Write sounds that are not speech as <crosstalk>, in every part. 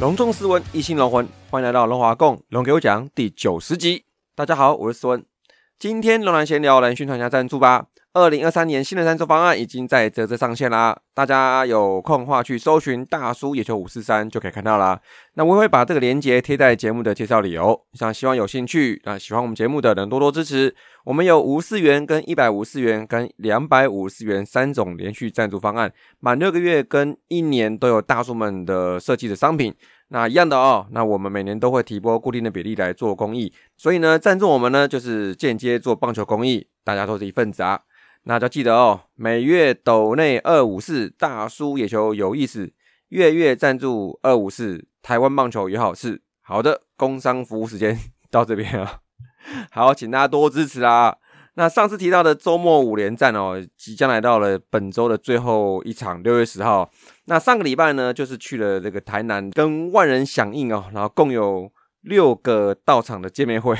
隆重斯文，一心龙魂，欢迎来到龙华共龙给我讲第九十集。大家好，我是斯文。今天龙南闲聊来宣传一下赞助吧。二零二三年新的赞助方案已经在泽泽上线啦，大家有空的话去搜寻大叔野球五四三就可以看到啦。那我会把这个链接贴在节目的介绍里哦。像希望有兴趣啊喜欢我们节目的人多多支持。我们有五四元、跟一百五四元、跟两百五十元三种连续赞助方案，满六个月跟一年都有大叔们的设计的商品。那一样的哦，那我们每年都会提拨固定的比例来做公益，所以呢，赞助我们呢就是间接做棒球公益，大家都是一份子啊。那就记得哦，每月斗内二五四大叔野球有意思，月月赞助二五四台湾棒球有好事。好的，工商服务时间 <laughs> 到这边啊，好，请大家多支持啊。那上次提到的周末五连战哦，即将来到了本周的最后一场，六月十号。那上个礼拜呢，就是去了这个台南，跟万人响应哦，然后共有六个到场的见面会，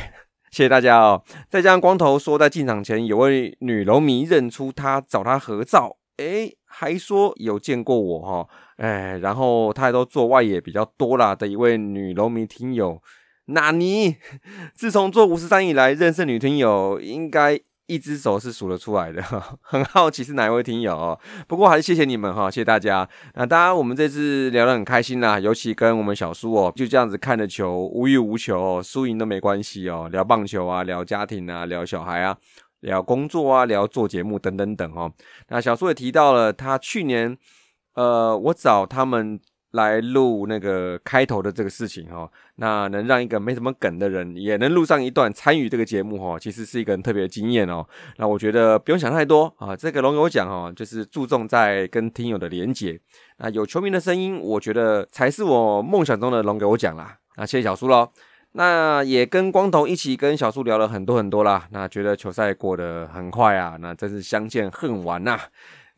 谢谢大家哦。再加上光头说，在进场前有位女龙迷认出他，找他合照，诶，还说有见过我哈，哎，然后他还都做外野比较多啦的一位女龙迷听友，纳尼？<laughs> 自从做五十三以来，认识女听友应该。一只手是数得出来的，<laughs> 很好奇是哪一位听友哦。不过还是谢谢你们哈，谢谢大家。那当然，我们这次聊得很开心啦，尤其跟我们小叔哦，就这样子看着球，无欲无求，输赢都没关系哦。聊棒球啊，聊家庭啊，聊小孩啊，聊工作啊，聊做节目等等等哦。那小叔也提到了，他去年呃，我找他们。来录那个开头的这个事情哈，那能让一个没什么梗的人也能录上一段参与这个节目哈，其实是一个很特别的经验哦。那我觉得不用想太多啊，这个龙友讲哈，就是注重在跟听友的连接。那有球迷的声音，我觉得才是我梦想中的龙给我讲啦。那谢谢小苏喽。那也跟光头一起跟小苏聊了很多很多啦。那觉得球赛过得很快啊，那真是相见恨晚呐。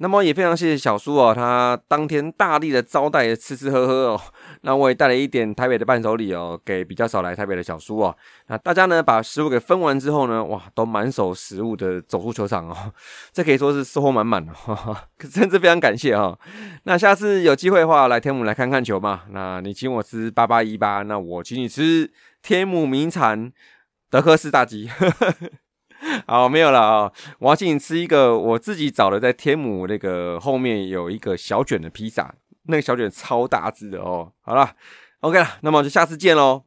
那么也非常谢谢小叔哦，他当天大力的招待吃吃喝喝哦，<laughs> 那我也带了一点台北的伴手礼哦，给比较少来台北的小叔哦。那大家呢把食物给分完之后呢，哇，都满手食物的走出球场哦，<laughs> 这可以说是收获满满的，<laughs> 真是非常感谢哈。那下次有机会的话来天母来看看球嘛，那你请我吃八八一八，那我请你吃天母名产德克士大鸡。<laughs> 好，没有了啊！我要请你吃一个我自己找的，在天母那个后面有一个小卷的披萨，那个小卷超大只的哦。好了，OK 了，那么就下次见喽。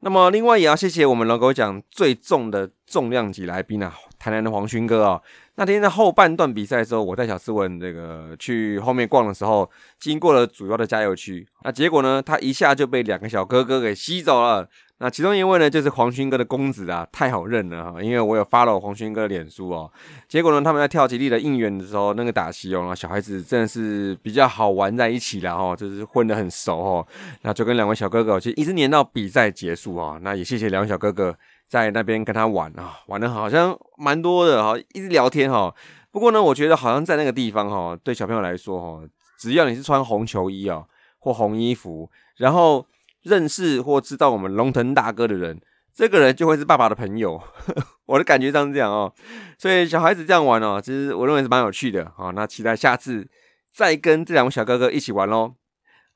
那么另外也要谢谢我们龙狗讲最重的重量级来宾啊，台南的黄勋哥啊。那天在后半段比赛的时候，我带小斯文这个去后面逛的时候，经过了主要的加油区，那结果呢，他一下就被两个小哥哥给吸走了。那其中一位呢，就是黄勋哥的公子啊，太好认了哈，因为我有发了黄勋哥的脸书哦。结果呢，他们在跳吉利的应援的时候，那个打戏哦，小孩子真的是比较好玩在一起了哈，就是混得很熟哦。那就跟两位小哥哥，其实一直黏到比赛结束啊。那也谢谢两位小哥哥在那边跟他玩啊，玩的好像蛮多的哈，一直聊天哈。不过呢，我觉得好像在那个地方哈，对小朋友来说哈，只要你是穿红球衣啊，或红衣服，然后。认识或知道我们龙腾大哥的人，这个人就会是爸爸的朋友。<laughs> 我的感觉上是这样哦，所以小孩子这样玩哦，其实我认为是蛮有趣的哦。那期待下次再跟这两位小哥哥一起玩喽。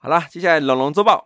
好啦，接下来龙龙周报。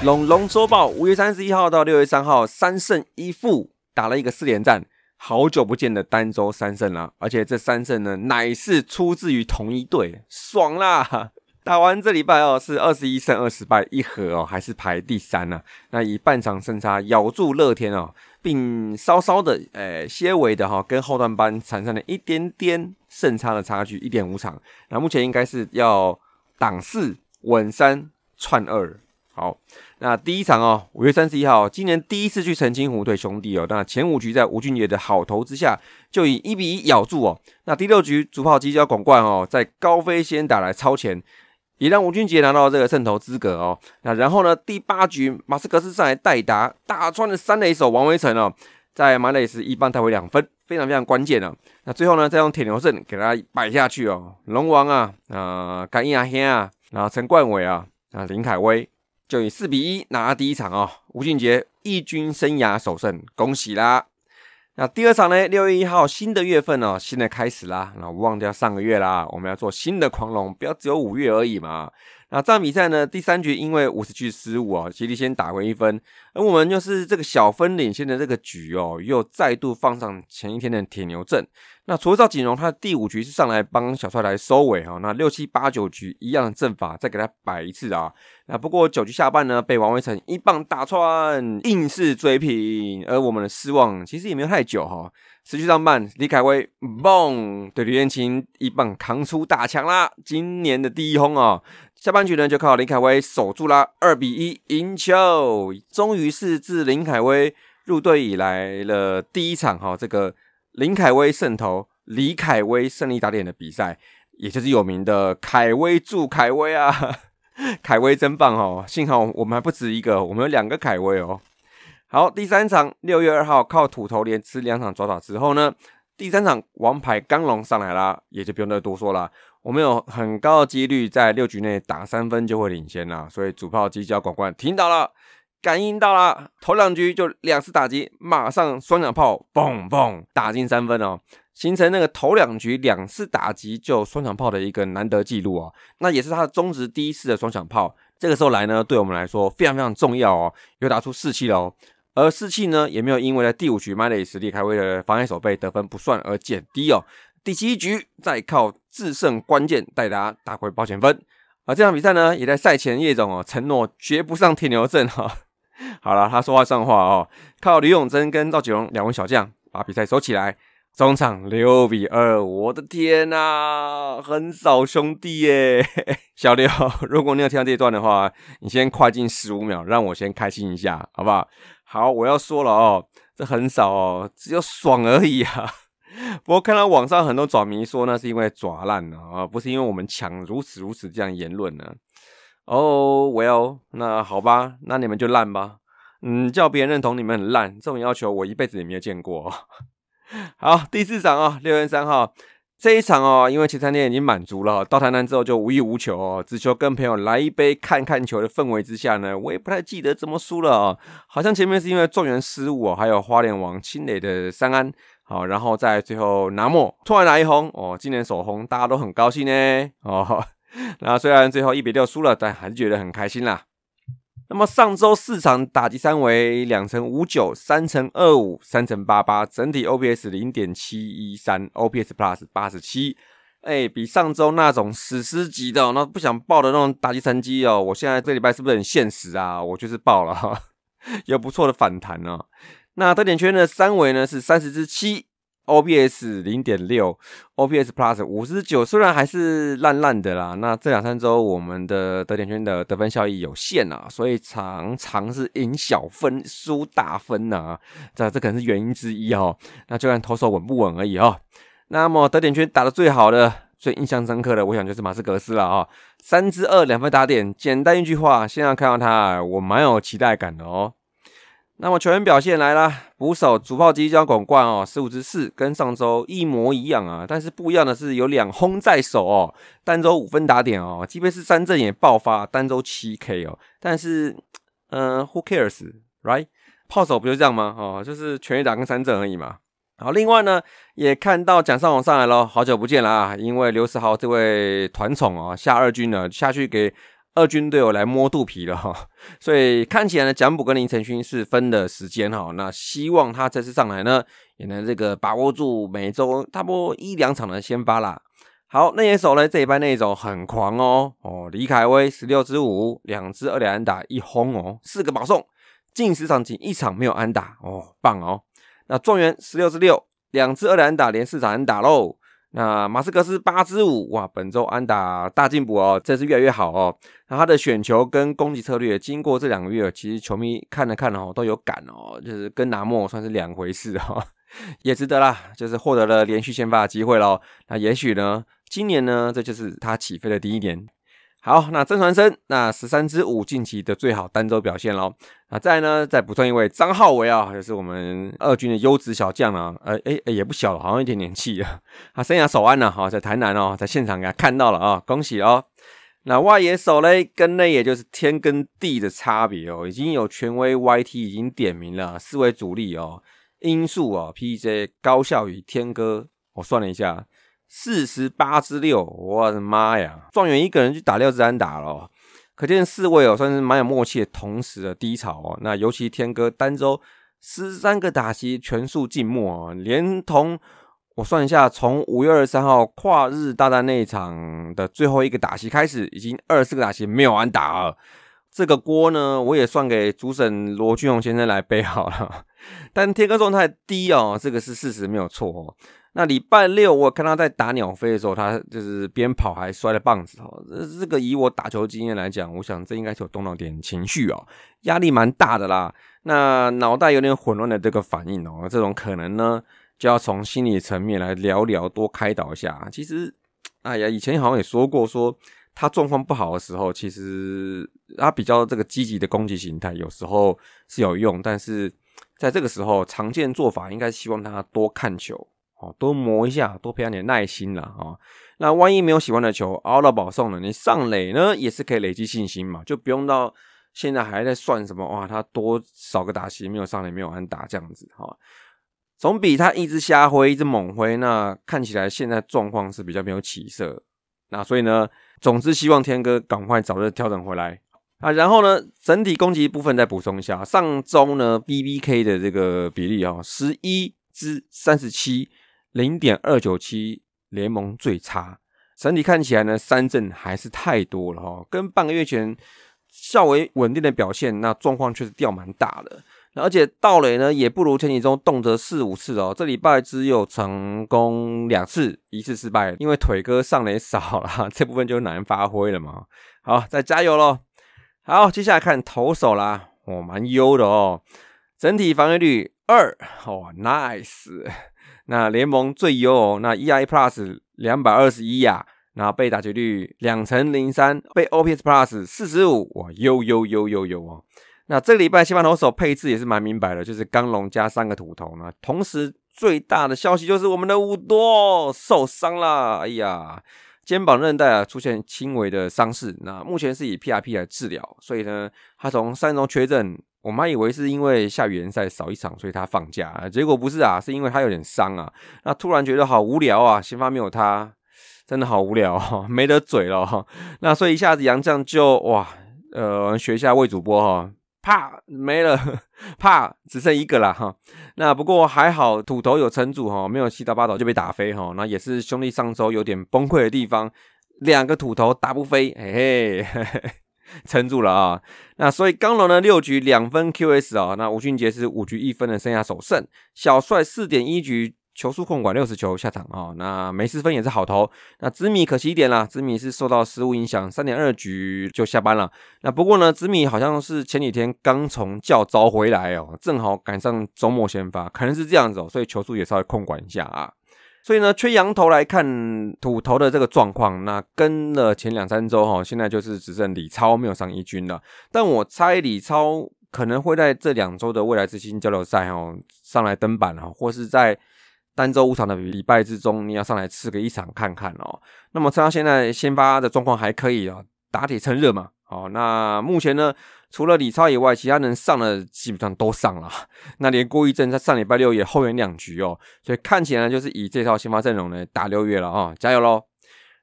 龙龙周报，五月三十一号到六月三号，三胜一负，打了一个四连战，好久不见的单周三胜啦！而且这三胜呢，乃是出自于同一队，爽啦！<laughs> 打完这礼拜哦，是二十一胜二十败一和哦，还是排第三呢？那以半场胜差咬住乐天哦，并稍稍的诶，些微的哈，跟后段班产生了一点点胜差的差距，一点五场。那目前应该是要挡四稳三串二。好，那第一场哦，五月三十一号，今年第一次去澄清湖对兄弟哦。那前五局在吴俊杰的好投之下，就以一比一咬住哦。那第六局主炮击交广冠哦，在高飞先打来超前，也让吴俊杰拿到这个胜投资格哦。那然后呢，第八局马斯克斯上来代打，打穿了三垒手王威成哦，在马垒时一棒带回两分，非常非常关键哦。那最后呢，再用铁牛阵给他摆下去哦。龙王啊，啊，甘亚兄啊，然后陈冠伟啊，啊，林凯威。就以四比一拿第一场哦，吴俊杰义军生涯首胜，恭喜啦！那第二场呢？六月一号，新的月份哦，新的开始啦。那忘掉上个月啦，我们要做新的狂龙，不要只有五月而已嘛。那这场比赛呢，第三局因为五十局失误啊，吉利先打回一分，而我们就是这个小分领先的这个局哦，又再度放上前一天的铁牛阵。那除了赵锦荣，他的第五局是上来帮小帅来收尾哈。那六七八九局一样的阵法，再给他摆一次啊。那不过九局下半呢，被王威成一棒打穿，硬是追平。而我们的失望其实也没有太久哈。持续上半，李凯威嘣对吕彦琴一棒扛出大枪啦，今年的第一轰哦！下半局呢，就靠林凯威守住啦，二比一赢球，终于是自林凯威入队以来了第一场哈，这个林凯威胜投李凯威胜利打点的比赛，也就是有名的凯威祝凯威啊，<laughs> 凯威真棒哦！幸好我们还不止一个，我们有两个凯威哦。好，第三场六月二号靠土头连吃两场抓打之后呢，第三场王牌刚龙上来啦，也就不用再多说了。我们有很高的几率在六局内打三分就会领先了，所以主炮机交管冠听到了，感应到了，头两局就两次打击，马上双响炮，嘣嘣打进三分哦，形成那个头两局两次打击就双响炮的一个难得记录哦，那也是他的中职第一次的双响炮，这个时候来呢，对我们来说非常非常重要哦，又打出士气了哦，而士气呢也没有因为在第五局麦雷实力开威的防线守备得分不算而减低哦。第七局再靠制胜关键带大家打回保险分，而这场比赛呢，也在赛前叶总哦承诺绝不上铁牛阵哈。<laughs> 好了，他说话算话哦，靠吕永贞跟赵启龙两位小将把比赛收起来，中场六比二，我的天呐，很少兄弟耶，<laughs> 小刘，<laughs> 如果你有听到这一段的话，你先快进十五秒，让我先开心一下，好不好？好，我要说了哦，这很少哦，只有爽而已啊。<laughs> 不过看到网上很多爪迷说那是因为爪烂了啊，不是因为我们强如此如此这样言论呢。哦，Well，那好吧，那你们就烂吧。嗯，叫别人认同你们很烂，这种要求我一辈子也没有见过。<laughs> 好，第四场啊，六月三号这一场哦，因为前三天已经满足了，到台南之后就无欲无求哦，只求跟朋友来一杯看看球的氛围之下呢，我也不太记得怎么输了哦，好像前面是因为状元失误哦，还有花莲王清磊的三安。好，然后在最后拿莫突然来一轰哦，今年首轰，大家都很高兴呢哦。<laughs> 那虽然最后一比六输了，但还是觉得很开心啦。那么上周四场打击三为两成五九，三成二五，三乘八八，整体 OPS 零点七一三，OPS Plus 八十七。哎，比上周那种史诗级的那不想报的那种打击成绩哦，我现在这礼拜是不是很现实啊？我就是报了，哈，<laughs> 有不错的反弹哦。那特点圈的三围呢是三十之七 OBS 零点六，OBS Plus 五十九，虽然还是烂烂的啦。那这两三周我们的得点圈的得分效益有限啊，所以常常是赢小分输大分呐，这这可能是原因之一哦。那就看投手稳不稳而已哦。那么得点圈打的最好的、最印象深刻的，我想就是马斯格斯了啊，三支二两分打点，简单一句话，现在看到他，我蛮有期待感的哦。那么球员表现来啦，捕手主炮机将广冠哦，十五支四，跟上周一模一样啊。但是不一样的是有两轰在手哦，单周五分打点哦，即便是三振也爆发，单周七 K 哦。但是，嗯，Who cares，right？炮手不就这样吗？哦，就是全垒打跟三振而已嘛。好，另外呢，也看到蒋尚宏上来了，好久不见了啊，因为刘世豪这位团宠啊下二军呢，下去给。二军队友来摸肚皮了哈，<laughs> 所以看起来呢，蒋补跟林承勋是分的时间哈。那希望他这次上来呢，也能这个把握住每周差不多一两场的先发啦。好，内野手呢这一班内野手很狂哦哦，李凯威十六支五，两支二垒安打一轰哦，四个保送，近十场仅一场没有安打哦，棒哦。那状元十六支六，两支二垒安打连四场安打喽。那马斯克斯八支舞，哇，本周安打大进步哦，这是越来越好哦。那他的选球跟攻击策略，经过这两个月，其实球迷看了看哦，都有感哦，就是跟拿莫算是两回事哦，<laughs> 也值得啦，就是获得了连续先发的机会喽。那也许呢，今年呢，这就是他起飞的第一年。好，那曾传生那十三支五近期的最好单周表现喽。那再呢，再补充一位张浩维啊，就是我们二军的优质小将啊，呃，哎哎也不小了，好像有点年纪啊。他生涯首安呢，哈，在台南哦，在现场给他看到了啊，恭喜哦。那外野手嘞，跟内野就是天跟地的差别哦，已经有权威 YT 已经点名了四位主力哦，因素哦，PJ 高效与天哥，我算了一下。四十八之六，我的妈呀！状元一个人去打六支安打了，可见四位哦算是蛮有默契的，同时的低潮哦。那尤其天哥单周十三个打席全数静默哦，连同我算一下，从五月二十三号跨日大战那一场的最后一个打席开始，已经二十四个打席没有安打了。这个锅呢，我也算给主审罗俊宏先生来背好了。<laughs> 但天哥状态低哦，这个是事实，没有错哦。那礼拜六我看他在打鸟飞的时候，他就是边跑还摔了棒子哦。这这个以我打球经验来讲，我想这应该是有动到点情绪哦，压力蛮大的啦。那脑袋有点混乱的这个反应哦，这种可能呢，就要从心理层面来聊聊，多开导一下。其实，哎呀，以前好像也说过，说他状况不好的时候，其实他比较这个积极的攻击形态，有时候是有用，但是在这个时候，常见做法应该希望他多看球。哦，多磨一下，多培养点耐心了啊。那万一没有喜欢的球，熬到保送了，你上垒呢也是可以累积信心嘛，就不用到现在还在算什么哇，他多少个打席没有上垒，没有安打这样子哈，总比他一直瞎挥，一直猛挥，那看起来现在状况是比较没有起色。那所以呢，总之希望天哥赶快早日调整回来啊。然后呢，整体攻击部分再补充一下，上周呢 B B K 的这个比例啊，十一之三十七。零点二九七，联盟最差。整体看起来呢，三振还是太多了哈，跟半个月前较为稳定的表现，那状况确实掉蛮大的。而且盗垒呢，也不如前几周动辄四五次哦。这礼拜只有成功两次，一次失败，因为腿哥上垒少了，这部分就难发挥了嘛。好，再加油喽！好，接下来看投手啦，哦，蛮优的哦，整体防御率二，哦，nice。那联盟最优哦，那 EI Plus 两百二十一呀，那被打击率两成零三，被 OPS Plus 四十五，哇，优优优优优哦。那这个礼拜西班牙投手配置也是蛮明白的，就是刚龙加三个土头呢。同时最大的消息就是我们的五多受伤了，哎呀，肩膀韧带啊出现轻微的伤势，那目前是以 PRP 来治疗，所以呢，他从三中缺阵。我妈以为是因为下雨联赛少一场，所以他放假，结果不是啊，是因为他有点伤啊。那突然觉得好无聊啊，先发没有他，真的好无聊，没得嘴了哈。那所以一下子杨绛就哇，呃，学一下魏主播哈，啪没了，啪只剩一个了哈。那不过还好土头有撑住哈，没有七到八头就被打飞哈。那也是兄弟上周有点崩溃的地方，两个土头打不飞，嘿嘿嘿嘿。<laughs> 撑住了啊！那所以刚龙呢六局两分 QS 啊，那吴俊杰是五局一分的生涯首胜，小帅四点一局球速控管六十球下场啊，那没失分也是好投。那紫米可惜一点啦，紫米是受到失误影响，三点二局就下班了。那不过呢，紫米好像是前几天刚从教招回来哦，正好赶上周末先发，可能是这样子哦，所以球速也稍微控管一下啊。所以呢，缺羊头来看土头的这个状况，那跟了前两三周哈，现在就是只剩李超没有上一军了。但我猜李超可能会在这两周的未来之星交流赛哦上来登板哦，或是在单周五场的礼拜之中，你要上来吃个一场看看哦。那么他现在先发的状况还可以哦，打铁趁热嘛。好，那目前呢？除了李超以外，其他人上的基本上都上了。<laughs> 那连郭毅正在上礼拜六也后援两局哦，所以看起来就是以这套先发阵容呢打六月了啊，加油喽！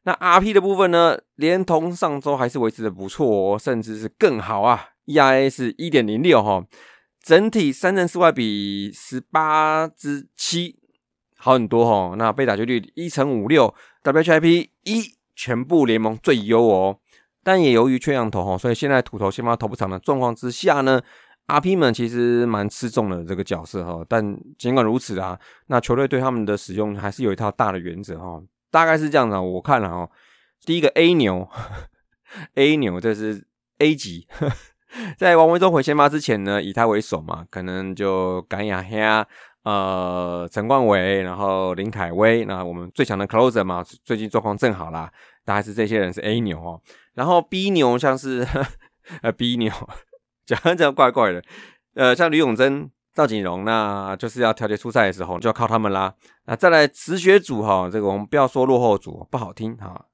那 RP 的部分呢，连同上周还是维持的不错哦，甚至是更好啊，ERA 是一点零六哈，整体三振四外比十八之七好很多哈。那被打球率一成五六，WHIP 一全部联盟最优哦。但也由于缺羊头哈，所以现在土头先发投不长的状况之下呢，RP 们其实蛮吃重的这个角色哈。但尽管如此啊，那球队对他们的使用还是有一套大的原则哈，大概是这样的。我看了哈，第一个 A 牛，<laughs> A 牛这是 A 级，<laughs> 在王维忠回先发之前呢，以他为首嘛，可能就甘雅黑啊。呃，陈冠伟，然后林凯威，那我们最强的 closer 嘛，最近状况正好啦，大概是这些人是 A 牛哦，然后 B 牛像是 <laughs> 呃 B 牛，<laughs> 讲这样怪怪的，呃，像吕永贞、赵景荣，那就是要调节出赛的时候就要靠他们啦。那再来止血组哈，这个我们不要说落后组不好听哈，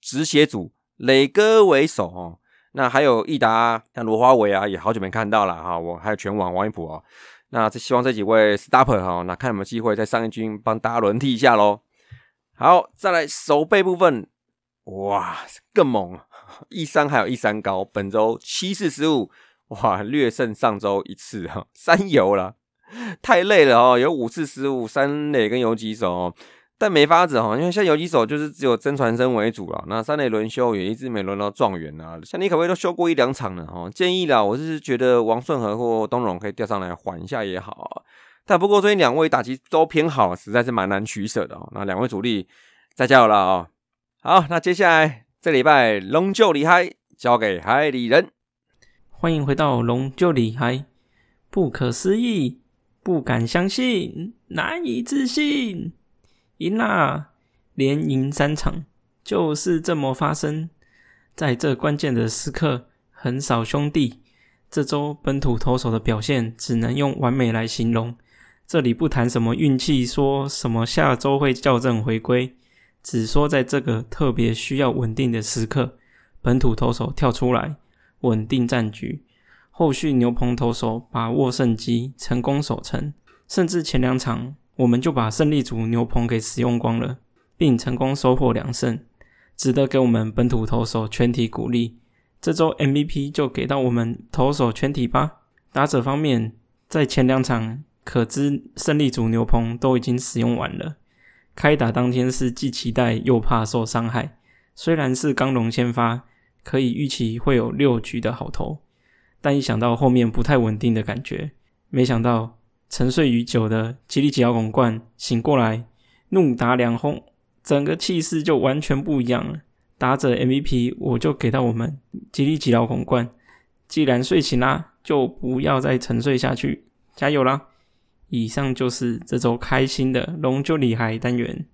止血组磊哥为首哦，那还有益达像罗华伟啊，也好久没看到了哈，我还有全网王一普哦。那这希望这几位 stopper 哈，那看有没有机会在上一军帮大家轮替一下喽。好，再来手背部分，哇，更猛！一三还有一三高，本周七次失误，哇，略胜上周一次哈，<laughs> 三游了，太累了哦，有五次失误，三垒跟游击手。但没法子哈，因为像游击手就是只有真传声为主了，那三垒轮休也一直没轮到状元啊。像你可不可以都休过一两场了哈？建议啦，我是觉得王顺和或东荣可以调上来缓一下也好。但不过最近两位打击都偏好，实在是蛮难取舍的哦。那两位主力再加油了啊！好，那接下来这礼拜龙就厉害，交给海里人。欢迎回到龙就厉害，不可思议，不敢相信，难以置信。赢啦！连赢三场，就是这么发生。在这关键的时刻，横扫兄弟。这周本土投手的表现，只能用完美来形容。这里不谈什么运气，说什么下周会校正回归，只说在这个特别需要稳定的时刻，本土投手跳出来稳定战局。后续牛棚投手把握胜机，成功守成，甚至前两场。我们就把胜利组牛棚给使用光了，并成功收获两胜，值得给我们本土投手全体鼓励。这周 MVP 就给到我们投手全体吧。打者方面，在前两场可知胜利组牛棚都已经使用完了。开打当天是既期待又怕受伤害，虽然是刚龙先发，可以预期会有六局的好投，但一想到后面不太稳定的感觉，没想到。沉睡已久的吉利吉奥拱冠醒过来，怒打两轰，整个气势就完全不一样了。打者 MVP 我就给到我们吉利吉奥拱冠。既然睡醒啦，就不要再沉睡下去，加油啦！以上就是这周开心的龙就厉害单元。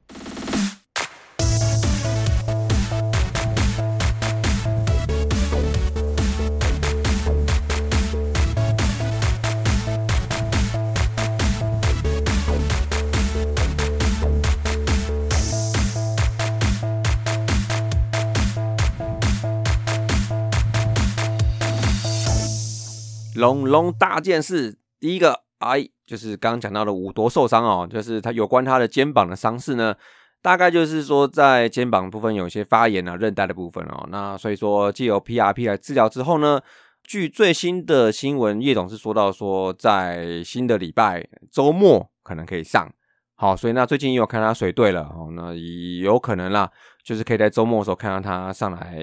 龙龙大件事，第一个哎，就是刚刚讲到的五夺受伤哦，就是他有关他的肩膀的伤势呢，大概就是说在肩膀部分有一些发炎啊，韧带的部分哦，那所以说借由 PRP 来治疗之后呢，据最新的新闻，叶总是说到说在新的礼拜周末可能可以上，好，所以那最近也有看他水队了哦，那有可能啦。就是可以在周末的时候看到他上来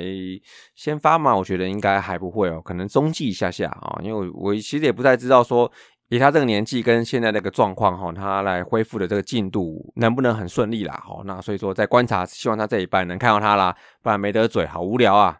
先发嘛，我觉得应该还不会哦，可能中继一下下啊，因为我其实也不太知道说以他这个年纪跟现在那个状况哈，他来恢复的这个进度能不能很顺利啦？哈，那所以说在观察，希望他这一半能看到他啦，不然没得嘴，好无聊啊。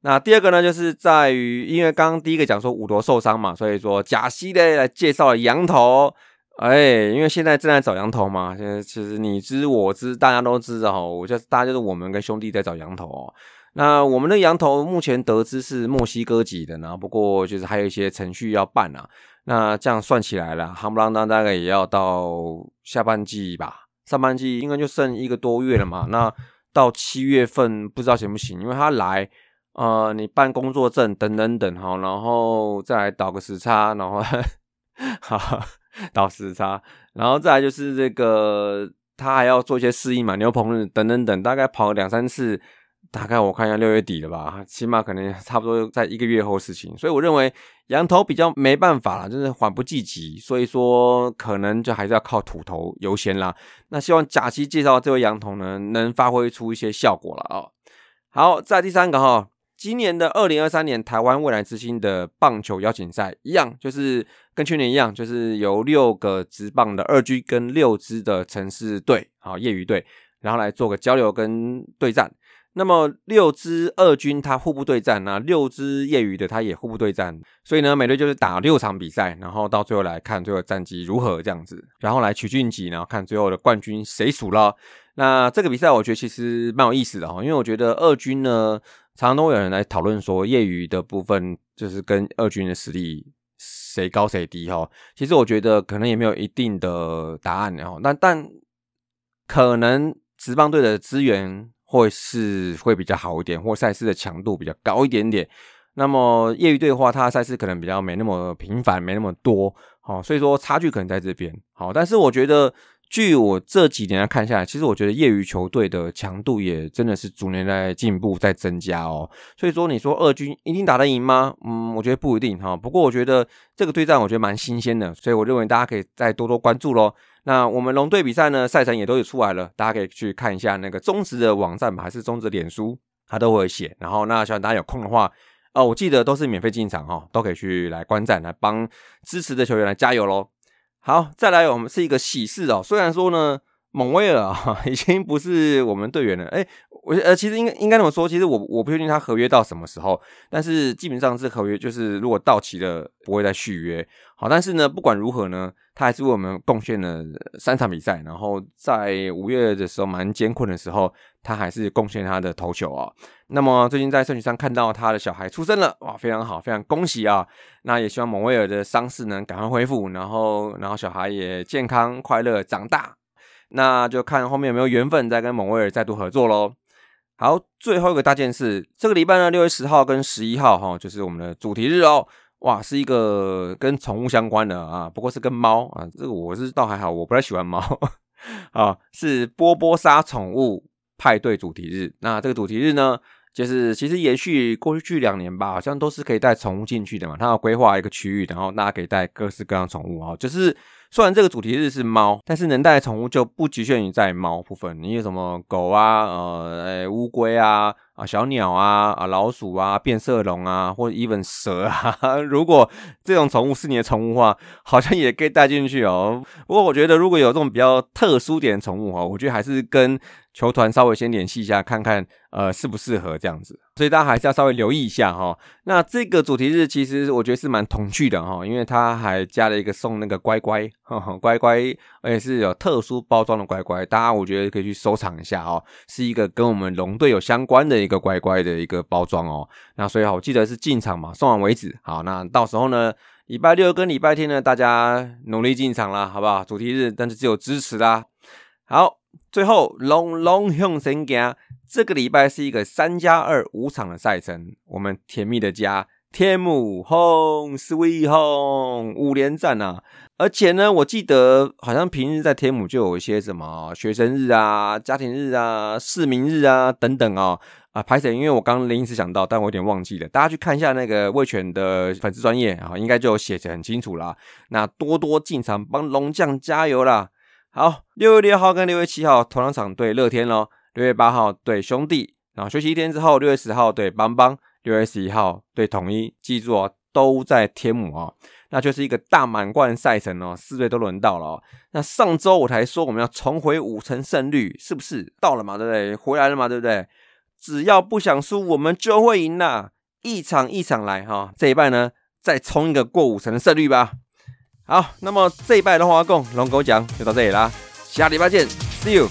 那第二个呢，就是在于因为刚刚第一个讲说五夺受伤嘛，所以说贾西的来介绍羊头。哎，因为现在正在找羊头嘛，现在其实你知我知，大家都知道，我就大家就是我们跟兄弟在找羊头哦。那我们的羊头目前得知是墨西哥籍的，然后不过就是还有一些程序要办啊。那这样算起来了，夯不啷当大概也要到下半季吧，上半季应该就剩一个多月了嘛。那到七月份不知道行不行，因为他来，呃，你办工作证等等等哈，然后再来倒个时差，然后 <laughs> 哈哈。倒时差，然后再来就是这个，他还要做一些适应嘛，牛棚日等等等，大概跑两三次，大概我看一下六月底了吧，起码可能差不多在一个月后事情，所以我认为羊头比较没办法了，就是缓不济急，所以说可能就还是要靠土头优先啦。那希望假期介绍这位羊头呢，能发挥出一些效果了啊。好，在第三个哈，今年的二零二三年台湾未来之星的棒球邀请赛一样，就是跟去年一样，就是由六个职棒的二 G 跟六支的城市队啊业余队，然后来做个交流跟对战。那么六支二军它互不对战，那六支业余的它也互不对战，所以呢，美队就是打六场比赛，然后到最后来看最后战绩如何这样子，然后来取晋级，然后看最后的冠军谁输了。那这个比赛我觉得其实蛮有意思的哈，因为我觉得二军呢，常常都会有人来讨论说业余的部分就是跟二军的实力谁高谁低哈。其实我觉得可能也没有一定的答案哈，那但可能职棒队的资源。或是会比较好一点，或赛事的强度比较高一点点。那么业余队的话，它赛事可能比较没那么频繁，没那么多，好，所以说差距可能在这边。好，但是我觉得，据我这几年来看下来，其实我觉得业余球队的强度也真的是逐年在进步，在增加哦。所以说，你说二军一定打得赢吗？嗯，我觉得不一定哈。不过我觉得这个对战我觉得蛮新鲜的，所以我认为大家可以再多多关注喽。那我们龙队比赛呢，赛程也都有出来了，大家可以去看一下那个中职的网站吧，还是中职脸书，他都会写。然后，那希望大家有空的话，哦，我记得都是免费进场哈，都可以去来观战，来帮支持的球员来加油喽。好，再来，我们是一个喜事哦。虽然说呢，蒙威尔啊 <laughs> 已经不是我们队员了，哎。我呃，其实应该应该那么说，其实我我不确定他合约到什么时候，但是基本上是合约就是如果到期了不会再续约。好，但是呢，不管如何呢，他还是为我们贡献了三场比赛，然后在五月的时候蛮艰困的时候，他还是贡献他的头球啊。那么最近在社群上看到他的小孩出生了，哇，非常好，非常恭喜啊！那也希望蒙威尔的伤势能赶快恢复，然后然后小孩也健康快乐长大，那就看后面有没有缘分再跟蒙威尔再度合作喽。好，最后一个大件事，这个礼拜呢，六月十号跟十一号哈，就是我们的主题日哦。哇，是一个跟宠物相关的啊，不过是跟猫啊，这个我是倒还好，我不太喜欢猫 <laughs> 啊。是波波沙宠物派对主题日。那这个主题日呢，就是其实延续过去两年吧，好像都是可以带宠物进去的嘛。它要规划一个区域，然后大家可以带各式各样宠物啊，就是。虽然这个主题日是猫，但是能带的宠物就不局限于在猫部分。你有什么狗啊、呃、乌龟啊、啊小鸟啊、啊老鼠啊、变色龙啊，或者 even 蛇啊，<laughs> 如果这种宠物是你的宠物话，好像也可以带进去哦。不过我觉得如果有这种比较特殊点的宠物哈，我觉得还是跟。球团稍微先联系一下，看看呃适不适合这样子，所以大家还是要稍微留意一下哈。那这个主题日其实我觉得是蛮童趣的哈，因为它还加了一个送那个乖乖，乖乖，而且是有特殊包装的乖乖，大家我觉得可以去收藏一下哦，是一个跟我们龙队有相关的一个乖乖的一个包装哦。那所以我记得是进场嘛，送完为止。好，那到时候呢，礼拜六跟礼拜天呢，大家努力进场啦，好不好？主题日，但是只有支持啦。好。最后，龙龙向前行。这个礼拜是一个三加二五场的赛程，我们甜蜜的家天母 home sweet home 五连战啊！而且呢，我记得好像平日在天母就有一些什么学生日啊、家庭日啊、市民日啊等等哦。啊，排谁？因为我刚临时想到，但我有点忘记了。大家去看一下那个魏犬的粉丝专业啊，应该就写的很清楚啦。那多多进场帮龙将加油啦！好，六月六号跟六月七号同两场对乐天喽。六月八号对兄弟，然后休息一天之后，六月十号对邦邦，六月十一号对统一。记住哦，都在天母哦，那就是一个大满贯赛程哦，四队都轮到了哦。那上周我才说我们要重回五成胜率，是不是到了嘛？对不对？回来了嘛？对不对？只要不想输，我们就会赢啦！一场一场来哈，这一半呢，再冲一个过五成的胜率吧。好，那么这一拜的话，共龙狗讲就到这里啦，下礼拜见，See you。